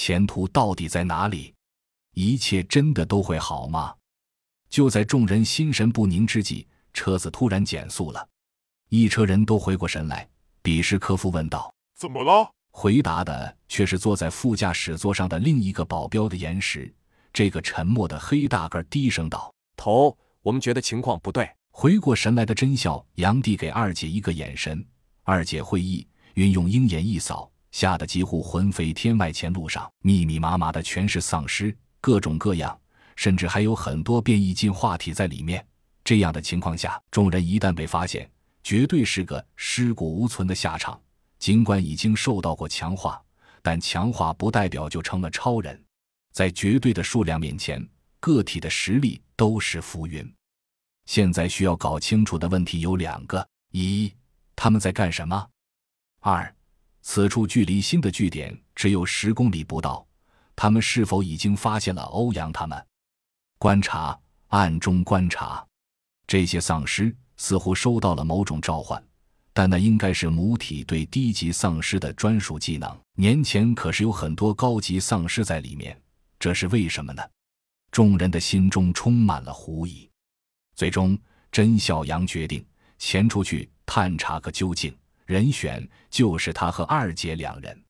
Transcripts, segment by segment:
前途到底在哪里？一切真的都会好吗？就在众人心神不宁之际，车子突然减速了，一车人都回过神来。比什科夫问道：“怎么了？”回答的却是坐在副驾驶座上的另一个保镖的岩石。这个沉默的黑大个低声道：“头，我们觉得情况不对。”回过神来的真笑，杨递给二姐一个眼神，二姐会意，运用鹰眼一扫，吓得几乎魂飞天外。前路上密密麻麻的全是丧尸，各种各样，甚至还有很多变异进化体在里面。这样的情况下，众人一旦被发现，绝对是个尸骨无存的下场。尽管已经受到过强化，但强化不代表就成了超人。在绝对的数量面前，个体的实力都是浮云。现在需要搞清楚的问题有两个：一，他们在干什么；二，此处距离新的据点只有十公里不到，他们是否已经发现了欧阳他们？观察，暗中观察，这些丧尸似乎收到了某种召唤。但那应该是母体对低级丧尸的专属技能。年前可是有很多高级丧尸在里面，这是为什么呢？众人的心中充满了狐疑。最终，甄小阳决定前出去探查个究竟，人选就是他和二姐两人。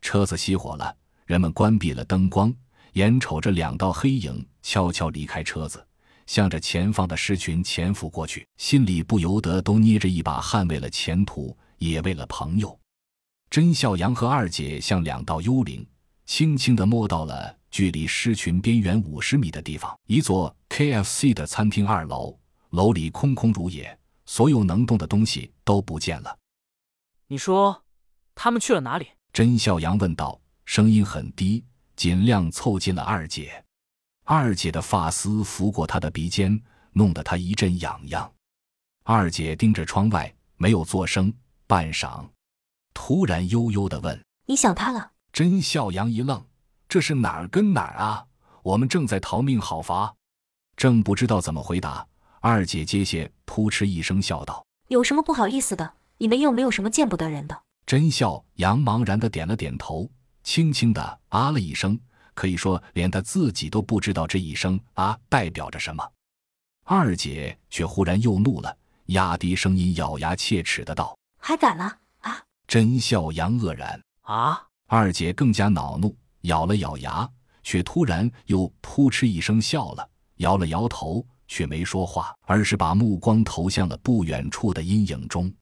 车子熄火了，人们关闭了灯光，眼瞅着两道黑影悄悄离开车子。向着前方的狮群潜伏过去，心里不由得都捏着一把汗，为了前途，也为了朋友。甄孝阳和二姐像两道幽灵，轻轻地摸到了距离狮群边缘五十米的地方，一座 KFC 的餐厅二楼，楼里空空如也，所有能动的东西都不见了。你说，他们去了哪里？甄孝阳问道，声音很低，尽量凑近了二姐。二姐的发丝拂过他的鼻尖，弄得他一阵痒痒。二姐盯着窗外，没有作声。半晌，突然悠悠地问：“你想他了？”甄孝阳一愣：“这是哪儿跟哪儿啊？我们正在逃命好伐？”正不知道怎么回答，二姐接些扑哧一声笑道：“有什么不好意思的？你们又没有什么见不得人的。”甄笑阳茫然的点了点头，轻轻的啊了一声。可以说，连他自己都不知道这一声啊代表着什么。二姐却忽然又怒了，压低声音，咬牙切齿的道：“还敢了啊！”甄笑阳愕然啊！二姐更加恼怒，咬了咬牙，却突然又扑哧一声笑了，摇了摇头，却没说话，而是把目光投向了不远处的阴影中。